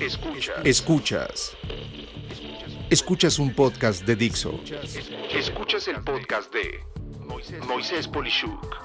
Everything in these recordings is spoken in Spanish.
Escuchas. Escuchas. Escuchas un podcast de Dixo. Escuchas el podcast de Moisés Polishuk.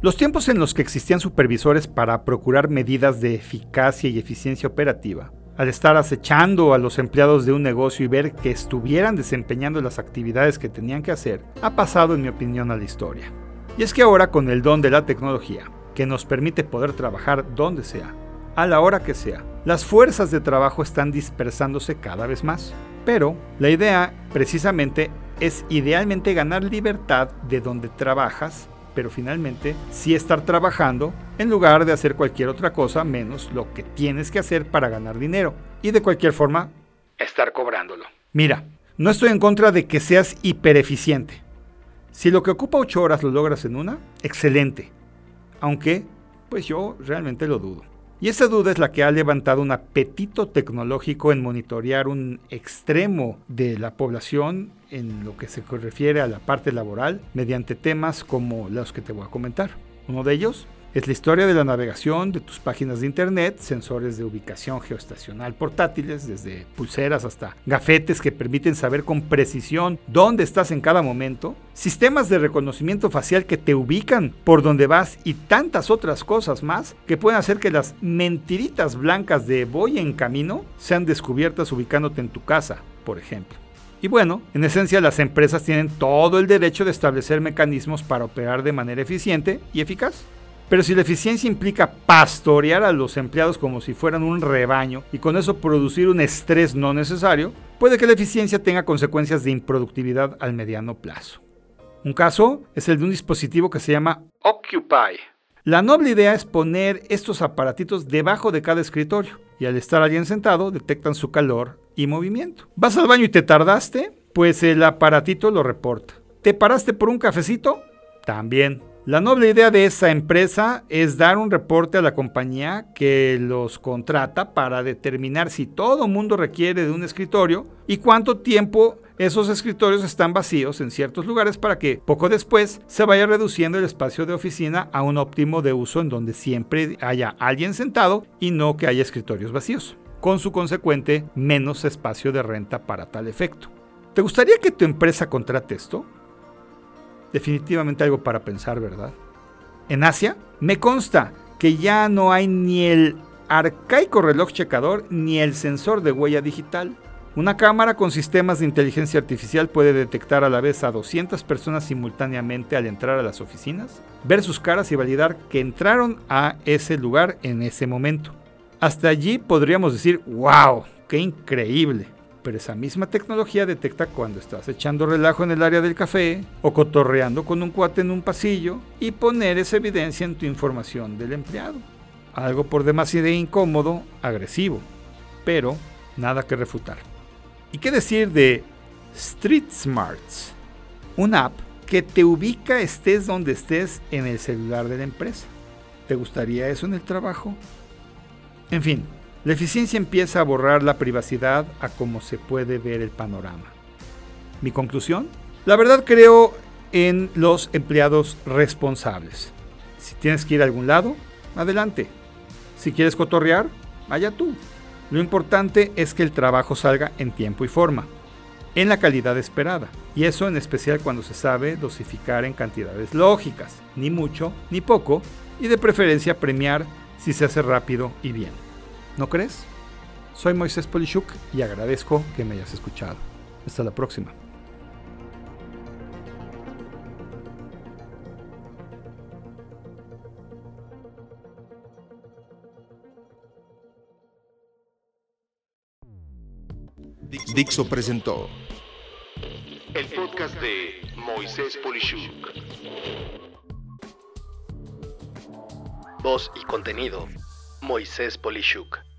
Los tiempos en los que existían supervisores para procurar medidas de eficacia y eficiencia operativa, al estar acechando a los empleados de un negocio y ver que estuvieran desempeñando las actividades que tenían que hacer, ha pasado en mi opinión a la historia. Y es que ahora con el don de la tecnología, que nos permite poder trabajar donde sea, a la hora que sea, las fuerzas de trabajo están dispersándose cada vez más. Pero la idea precisamente es idealmente ganar libertad de donde trabajas pero finalmente sí estar trabajando en lugar de hacer cualquier otra cosa menos lo que tienes que hacer para ganar dinero y de cualquier forma estar cobrándolo. Mira, no estoy en contra de que seas hipereficiente. Si lo que ocupa 8 horas lo logras en una, excelente. Aunque, pues yo realmente lo dudo. Y esa duda es la que ha levantado un apetito tecnológico en monitorear un extremo de la población en lo que se refiere a la parte laboral mediante temas como los que te voy a comentar. Uno de ellos es la historia de la navegación de tus páginas de internet, sensores de ubicación geoestacional portátiles, desde pulseras hasta gafetes que permiten saber con precisión dónde estás en cada momento, sistemas de reconocimiento facial que te ubican por donde vas y tantas otras cosas más que pueden hacer que las mentiritas blancas de voy en camino sean descubiertas ubicándote en tu casa, por ejemplo. Y bueno, en esencia las empresas tienen todo el derecho de establecer mecanismos para operar de manera eficiente y eficaz. Pero si la eficiencia implica pastorear a los empleados como si fueran un rebaño y con eso producir un estrés no necesario, puede que la eficiencia tenga consecuencias de improductividad al mediano plazo. Un caso es el de un dispositivo que se llama Occupy. La noble idea es poner estos aparatitos debajo de cada escritorio y al estar alguien sentado detectan su calor y movimiento. ¿Vas al baño y te tardaste? Pues el aparatito lo reporta. ¿Te paraste por un cafecito? También. La noble idea de esa empresa es dar un reporte a la compañía que los contrata para determinar si todo mundo requiere de un escritorio y cuánto tiempo esos escritorios están vacíos en ciertos lugares para que poco después se vaya reduciendo el espacio de oficina a un óptimo de uso en donde siempre haya alguien sentado y no que haya escritorios vacíos, con su consecuente menos espacio de renta para tal efecto. ¿Te gustaría que tu empresa contrate esto? Definitivamente algo para pensar, ¿verdad? En Asia, me consta que ya no hay ni el arcaico reloj checador ni el sensor de huella digital. Una cámara con sistemas de inteligencia artificial puede detectar a la vez a 200 personas simultáneamente al entrar a las oficinas, ver sus caras y validar que entraron a ese lugar en ese momento. Hasta allí podríamos decir, wow, qué increíble pero esa misma tecnología detecta cuando estás echando relajo en el área del café o cotorreando con un cuate en un pasillo y poner esa evidencia en tu información del empleado. Algo por demasiado incómodo, agresivo, pero nada que refutar. ¿Y qué decir de Street Smarts? Una app que te ubica estés donde estés en el celular de la empresa. ¿Te gustaría eso en el trabajo? En fin, la eficiencia empieza a borrar la privacidad a cómo se puede ver el panorama. ¿Mi conclusión? La verdad creo en los empleados responsables. Si tienes que ir a algún lado, adelante. Si quieres cotorrear, vaya tú. Lo importante es que el trabajo salga en tiempo y forma, en la calidad esperada. Y eso en especial cuando se sabe dosificar en cantidades lógicas, ni mucho ni poco, y de preferencia premiar si se hace rápido y bien. ¿No crees? Soy Moisés Polishuk y agradezco que me hayas escuchado. Hasta la próxima. Dixo presentó el podcast de Moisés Polishuk. Voz y contenido Moisés Polishuk.